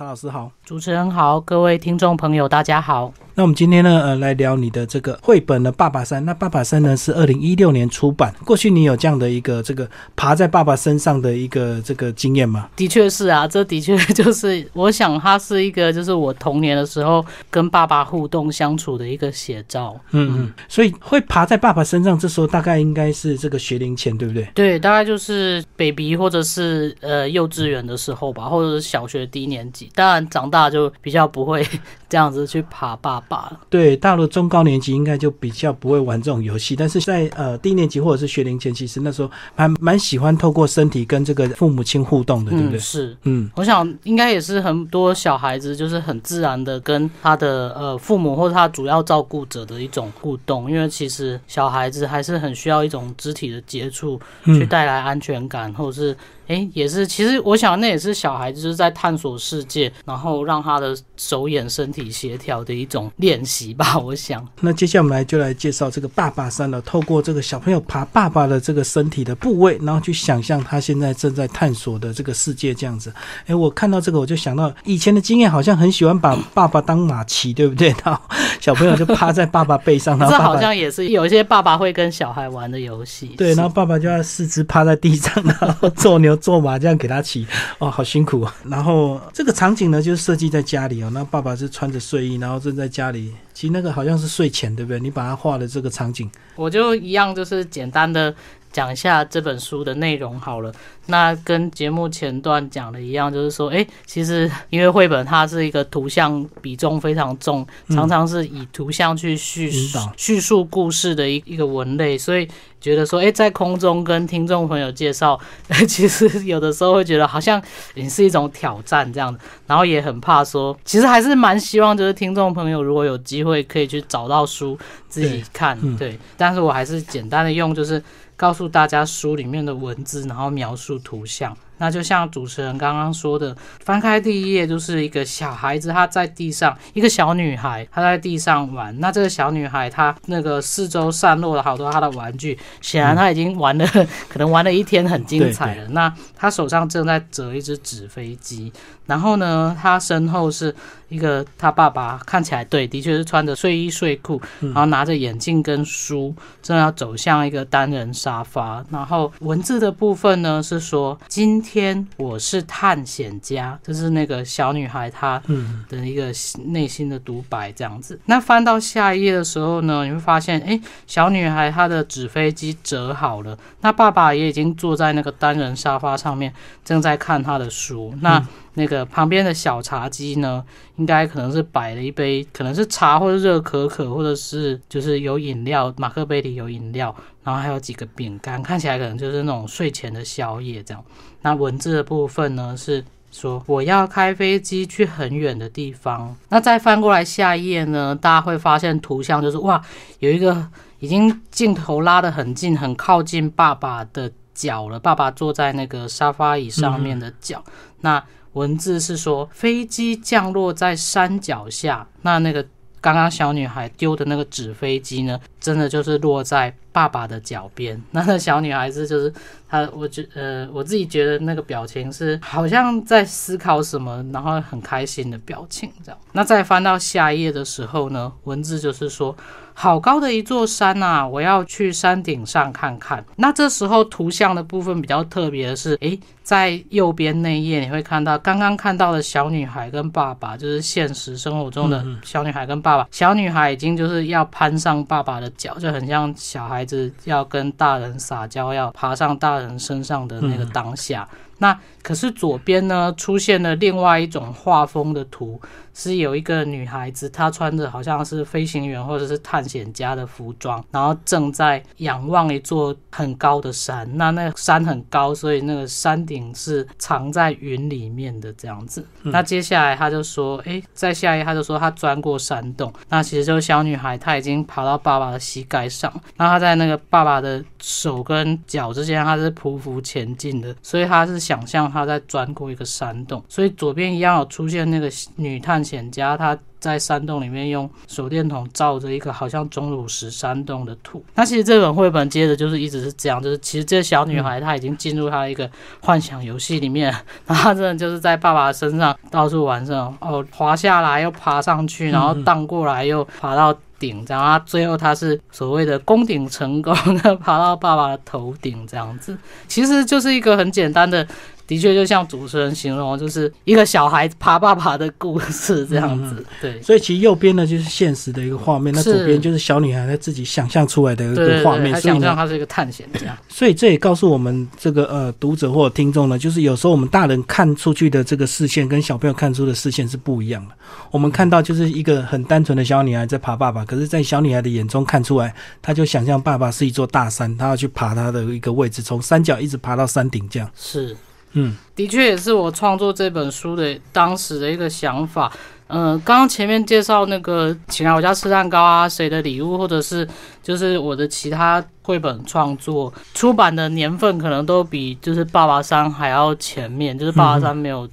曹老师好，主持人好，各位听众朋友大家好。那我们今天呢，呃，来聊你的这个绘本的《爸爸山》。那《爸爸山》呢是二零一六年出版。过去你有这样的一个这个爬在爸爸身上的一个这个经验吗？的确是啊，这的确就是我想它是一个就是我童年的时候跟爸爸互动相处的一个写照。嗯嗯，所以会爬在爸爸身上，这时候大概应该是这个学龄前，对不对？对，大概就是 baby 或者是呃幼稚园的时候吧，或者是小学低年级。当然长大就比较不会 这样子去爬爸爸了。对，大陆中高年级应该就比较不会玩这种游戏，但是在呃低年级或者是学龄前，其实那时候还蛮喜欢透过身体跟这个父母亲互动的，对不对？是，嗯，我想应该也是很多小孩子就是很自然的跟他的呃父母或者他主要照顾者的一种互动，因为其实小孩子还是很需要一种肢体的接触去带来安全感，或者是。哎，也是，其实我想那也是小孩就是在探索世界，然后让他的手眼身体协调的一种练习吧。我想，那接下来我们来就来介绍这个爸爸山了。透过这个小朋友爬爸爸的这个身体的部位，然后去想象他现在正在探索的这个世界这样子。哎，我看到这个我就想到以前的经验，好像很喜欢把爸爸当马骑，对不对？然后小朋友就趴在爸爸背上，然后 这好像也是有一些爸爸会跟小孩玩的游戏。对，然后爸爸就要四肢趴在地上，然后做牛。做麻将给他骑哦，好辛苦啊！然后这个场景呢，就是设计在家里哦。那爸爸是穿着睡衣，然后正在家里，其实那个好像是睡前，对不对？你把它画的这个场景，我就一样，就是简单的讲一下这本书的内容好了。那跟节目前段讲的一样，就是说，哎，其实因为绘本它是一个图像比重非常重，常常是以图像去叙叙述故事的一一个文类，所以觉得说，哎，在空中跟听众朋友介绍，其实有的时候会觉得好像也是一种挑战这样子，然后也很怕说，其实还是蛮希望就是听众朋友如果有机会可以去找到书自己看，对，但是我还是简单的用就是。告诉大家书里面的文字，然后描述图像。那就像主持人刚刚说的，翻开第一页就是一个小孩子，他在地上，一个小女孩，她在地上玩。那这个小女孩，她那个四周散落了好多她的玩具，显然她已经玩了，可能玩了一天，很精彩了。那她手上正在折一只纸飞机，然后呢，她身后是一个她爸爸，看起来对，的确是穿着睡衣睡裤，然后拿着眼镜跟书，正要走向一个单人沙发。然后文字的部分呢，是说今。天，我是探险家，这是那个小女孩她的一个内心的独白，这样子。那翻到下一页的时候呢，你会发现，哎，小女孩她的纸飞机折好了，那爸爸也已经坐在那个单人沙发上面，正在看他的书。那那个旁边的小茶几呢，应该可能是摆了一杯，可能是茶或者热可可，或者是就是有饮料，马克杯里有饮料，然后还有几个饼干，看起来可能就是那种睡前的宵夜这样。那文字的部分呢，是说我要开飞机去很远的地方。那再翻过来下一页呢，大家会发现图像就是哇，有一个已经镜头拉得很近，很靠近爸爸的脚了，爸爸坐在那个沙发椅上面的脚。那文字是说，飞机降落在山脚下。那那个刚刚小女孩丢的那个纸飞机呢，真的就是落在爸爸的脚边。那那小女孩子就是她，我觉呃，我自己觉得那个表情是好像在思考什么，然后很开心的表情这样。那再翻到下一页的时候呢，文字就是说。好高的一座山呐！我要去山顶上看看。那这时候图像的部分比较特别的是，诶，在右边那页你会看到刚刚看到的小女孩跟爸爸，就是现实生活中的小女孩跟爸爸。小女孩已经就是要攀上爸爸的脚，就很像小孩子要跟大人撒娇，要爬上大人身上的那个当下。那可是左边呢，出现了另外一种画风的图，是有一个女孩子，她穿着好像是飞行员或者是探险家的服装，然后正在仰望一座很高的山。那那个山很高，所以那个山顶是藏在云里面的这样子。那接下来他就说，哎，在下一他就说他钻过山洞。那其实就是小女孩，她已经爬到爸爸的膝盖上，那她在那个爸爸的手跟脚之间，她是匍匐前进的，所以她是。想象他在钻过一个山洞，所以左边一样有出现那个女探险家，她在山洞里面用手电筒照着一个好像钟乳石山洞的图。那其实这本绘本接着就是一直是这样，就是其实这小女孩她已经进入她一个幻想游戏里面，然后她真的就是在爸爸身上到处玩这种哦，滑下来又爬上去，然后荡过来又爬到。顶，然后最后他是所谓的攻顶成功，爬到爸爸的头顶这样子，其实就是一个很简单的。的确，就像主持人形容，就是一个小孩爬爸爸的故事这样子。对，所以其实右边呢就是现实的一个画面，那左边就是小女孩她自己想象出来的一个画面。所以想象她是一个探险家。所以这也告诉我们这个呃读者或者听众呢，就是有时候我们大人看出去的这个视线跟小朋友看出的视线是不一样的。我们看到就是一个很单纯的小女孩在爬爸爸，可是，在小女孩的眼中看出来，她就想象爸爸是一座大山，她要去爬她的一个位置，从山脚一直爬到山顶这样。是。嗯，的确也是我创作这本书的当时的一个想法。嗯，刚刚前面介绍那个请来我家吃蛋糕啊，谁的礼物，或者是就是我的其他绘本创作出版的年份，可能都比就是爸爸山还要前面，就是爸爸山没有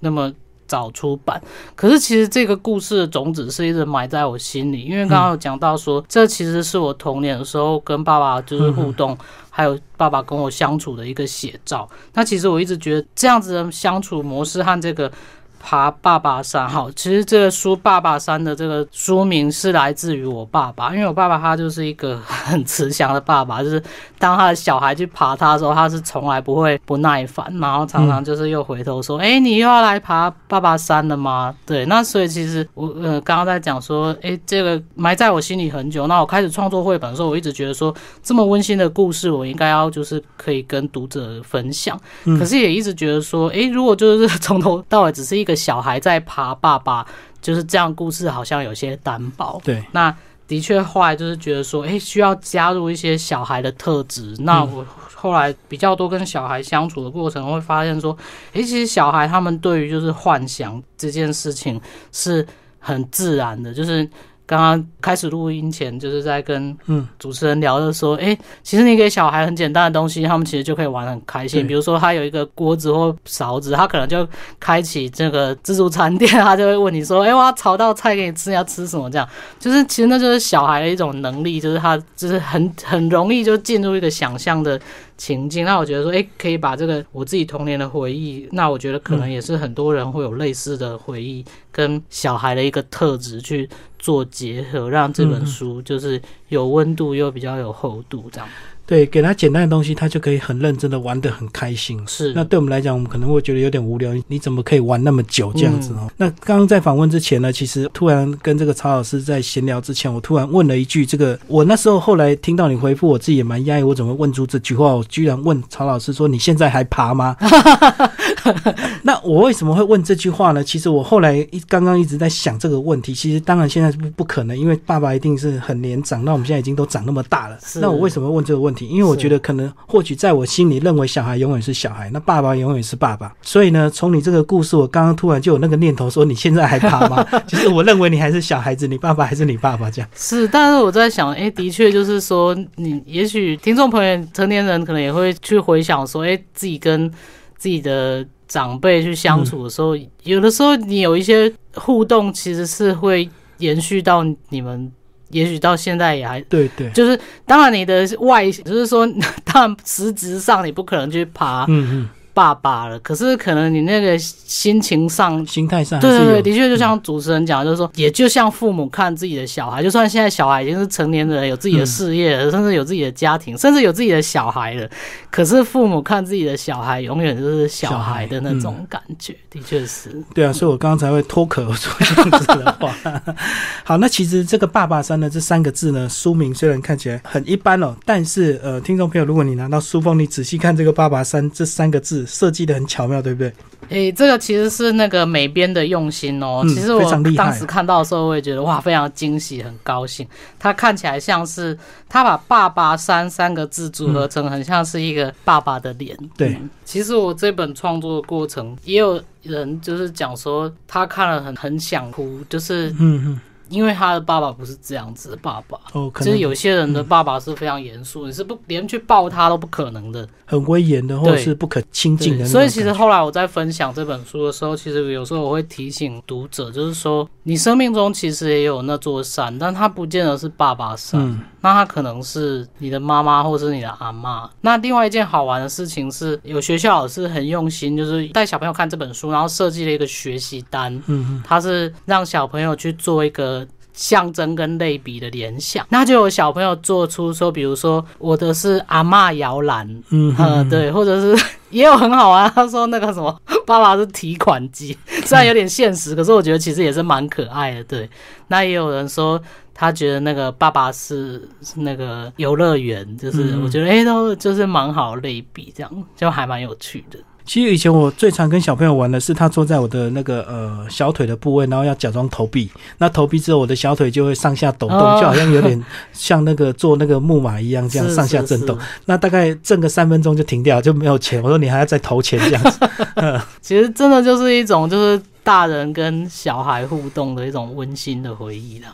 那么。早出版，可是其实这个故事的种子是一直埋在我心里，因为刚刚有讲到说，这其实是我童年的时候跟爸爸就是互动，还有爸爸跟我相处的一个写照。那其实我一直觉得这样子的相处模式和这个。爬爸爸山，好，其实这个书《爸爸山》的这个书名是来自于我爸爸，因为我爸爸他就是一个很慈祥的爸爸，就是当他的小孩去爬他的时候，他是从来不会不耐烦，然后常常就是又回头说：“哎，你又要来爬爸爸山了吗？”对，那所以其实我呃刚刚在讲说，哎，这个埋在我心里很久。那我开始创作绘本的时候，我一直觉得说，这么温馨的故事，我应该要就是可以跟读者分享。可是也一直觉得说，哎，如果就是从头到尾只是一个。小孩在爬爸爸，就是这样。故事好像有些单薄。对，那的确后来就是觉得说，哎，需要加入一些小孩的特质。那我后来比较多跟小孩相处的过程，会发现说，哎，其实小孩他们对于就是幻想这件事情是很自然的，就是。刚刚开始录音前，就是在跟主持人聊的说，哎，其实你给小孩很简单的东西，他们其实就可以玩很开心。比如说，他有一个锅子或勺子，他可能就开启这个自助餐店，他就会问你说，哎，我要炒道菜给你吃，要吃什么？这样，就是其实那就是小孩的一种能力，就是他就是很 很容易就进入一个想象的。情境，那我觉得说，哎，可以把这个我自己童年的回忆，那我觉得可能也是很多人会有类似的回忆，跟小孩的一个特质去做结合，让这本书就是有温度又比较有厚度，这样。对，给他简单的东西，他就可以很认真的玩得很开心。是，那对我们来讲，我们可能会觉得有点无聊。你怎么可以玩那么久这样子哦？那刚刚在访问之前呢，其实突然跟这个曹老师在闲聊之前，我突然问了一句：这个我那时候后来听到你回复，我自己也蛮压抑，我怎么问出这句话？我居然问曹老师说：“你现在还爬吗？” 那我为什么会问这句话呢？其实我后来一刚刚一直在想这个问题。其实当然现在不不可能，因为爸爸一定是很年长。那我们现在已经都长那么大了，那我为什么问这个问题？因为我觉得可能或许在我心里认为小孩永远是小孩，那爸爸永远是爸爸。所以呢，从你这个故事，我刚刚突然就有那个念头说，你现在还怕吗？其实我认为你还是小孩子，你爸爸还是你爸爸这样。是，但是我在想，哎，的确就是说，你也许听众朋友成年人可能也会去回想说，哎，自己跟自己的长辈去相处的时候，有的时候你有一些互动，其实是会延续到你们。也许到现在也还对对，就是当然你的外，就是说，当然实质上你不可能去爬，嗯嗯。爸爸了，可是可能你那个心情上、心态上，对对对，的确就像主持人讲，就是说，也就像父母看自己的小孩，就算现在小孩已经是成年人，有自己的事业，甚至有自己的家庭，甚至有自己的小孩了，可是父母看自己的小孩，永远都是小孩的那种感觉，的确是。对啊，所以我刚刚才会脱口而出这样子的话。好，那其实这个“爸爸山”呢，这三个字呢，书名虽然看起来很一般哦，但是呃，听众朋友，如果你拿到书封，你仔细看这个“爸爸山”这三个字。设计的很巧妙，对不对？诶，这个其实是那个美编的用心哦。其实我当时看到的时候，我也觉得哇，非常惊喜，很高兴。它看起来像是他把“爸爸三”三个字组合成，很像是一个爸爸的脸。对，其实我这本创作的过程，也有人就是讲说，他看了很很想哭，就是嗯嗯。因为他的爸爸不是这样子的爸爸，哦，可能就是有些人的爸爸是非常严肃，你是不连去抱他都不可能的。很威严的，或者是不可亲近的所以其实后来我在分享这本书的时候，其实有时候我会提醒读者，就是说你生命中其实也有那座山，但它不见得是爸爸山，嗯那它可能是你的妈妈或是你的阿妈。那另外一件好玩的事情是，有学校老师很用心，就是带小朋友看这本书，然后设计了一个学习单，嗯嗯它是让小朋友去做一个。象征跟类比的联想，那就有小朋友做出说，比如说我的是阿嬷摇篮，嗯呃，对，或者是 也有很好玩。他说那个什么，爸爸是提款机，虽然有点现实，可是我觉得其实也是蛮可爱的。对，那也有人说他觉得那个爸爸是是那个游乐园，就是嗯我觉得哎、都就是蛮好类比，这样就还蛮有趣的。其实以前我最常跟小朋友玩的是，他坐在我的那个呃小腿的部位，然后要假装投币。那投币之后，我的小腿就会上下抖动，哦就好像有点像那个坐那个木马一样，这样上下震动。是那大概震个三分钟就停掉，就没有钱。我说你还要再投钱这样子。其实真的就是一种就是大人跟小孩互动的一种温馨的回忆啦。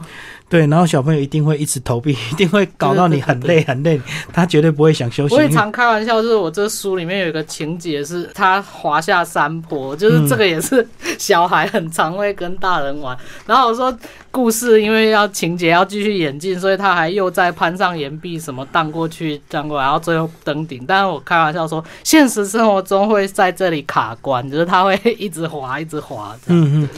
对，然后小朋友一定会一直投币，一定会搞到你很累很累，他绝对不会想休息。我也常开玩笑，就是我这书里面有一个情节是他滑下山坡，就是这个也是小孩很常会跟大人玩。然后我说故事因为要情节要继续演进，所以他还又在攀上岩壁什么荡过去荡过来，然后最后登顶。但是我开玩笑说，现实生活中会在这里卡关，就是他会一直滑一直滑。嗯嗯，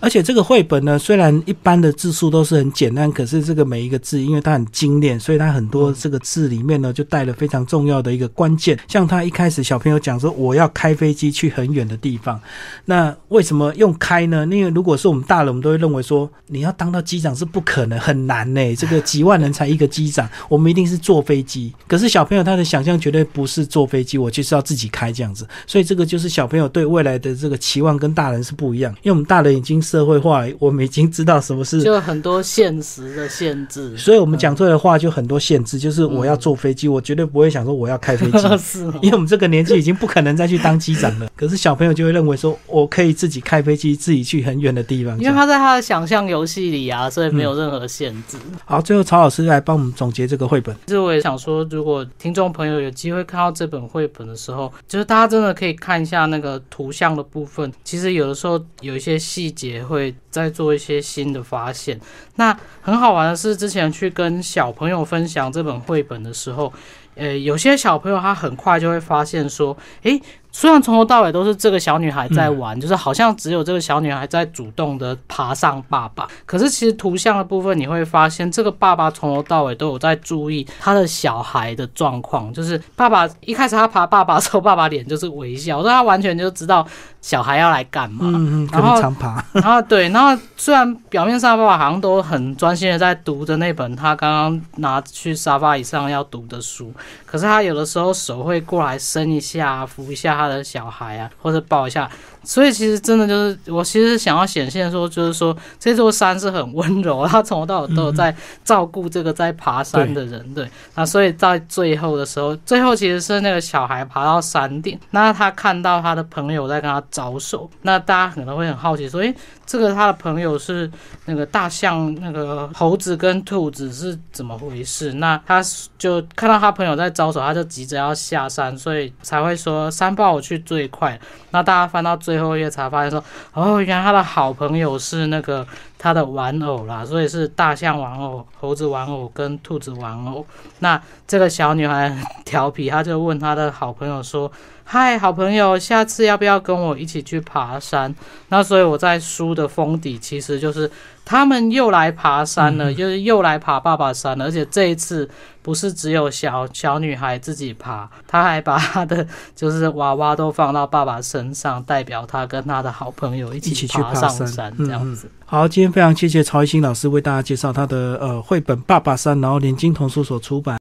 而且这个绘本呢，虽然一般的字数都是很简单，可是这个每一个字，因为它很精炼，所以它很多这个字里面呢，就带了非常重要的一个关键。像他一开始小朋友讲说，我要开飞机去很远的地方，那为什么用开呢？因为如果是我们大人，我们都会认为说，你要当到机长是不可能，很难呢、这个几万人才一个机长，我们一定是坐飞机。可是小朋友他的想象绝对不是坐飞机，我就是要自己开这样子。所以这个就是小朋友对未来的这个期望跟大人是不一样，因为我们大人已经社会化，我们已经知道什么是。就很多现实的限制，所以我们讲出来的话就很多限制，就是我要坐飞机，我绝对不会想说我要开飞机，是哦因为我们这个年纪已经不可能再去当机长了。可是小朋友就会认为说，我可以自己开飞机，自己去很远的地方。因为他在他的想象游戏里啊，所以没有任何限制。好，最后曹老师来帮我们总结这个绘本。其实我也想说，如果听众朋友有机会看到这本绘本的时候，就是大家真的可以看一下那个图像的部分。其实有的时候有一些细节会再做一些新的发现。那很好玩的是，之前去跟小朋友分享这本绘本的时候，呃，有些小朋友他很快就会发现说，诶，虽然从头到尾都是这个小女孩在玩，就是好像只有这个小女孩在主动的爬上爸爸，可是其实图像的部分你会发现，这个爸爸从头到尾都有在注意他的小孩的状况，就是爸爸一开始他爬爸爸的时候，爸爸脸就是微笑，所以他完全就知道小孩要来干嘛。嗯嗯，然后常爬。然后对，然后虽然表面上爸爸好像都很专心的在读着那本他刚刚拿去沙发椅上要读的书，可是他有的时候手会过来伸一下，扶一下他的小孩啊，或者抱一下。所以其实真的就是，我其实想要显现说，就是说这座山是很温柔，他从头到尾都有在照顾这个在爬山的人，对。那所以在最后的时候，最后其实是那个小孩爬到山顶，那他看到他的朋友在跟他招手，那大家可能会很好奇说，诶，这个他的朋友是那个大象、那个猴子跟兔子是怎么回事？那他就看到他朋友在招手，他就急着要下山，所以才会说山豹我去最快。那大家翻到最最后一页才发现说，哦，原来他的好朋友是那个他的玩偶啦，所以是大象玩偶、猴子玩偶跟兔子玩偶。那这个小女孩调皮，她就问她的好朋友说：“嗨，好朋友，下次要不要跟我一起去爬山？”那所以我在书的封底其实就是他们又来爬山了，就是又来爬爸爸山了，而且这一次不是只有小小女孩自己爬，她还把她的就是娃娃都放到爸爸身上，代表她跟她的好朋友一一起起去爬山这样子。好，今天非常谢谢曹一新老师为大家介绍他的呃绘本《爸爸山》，然后连经童书所出版。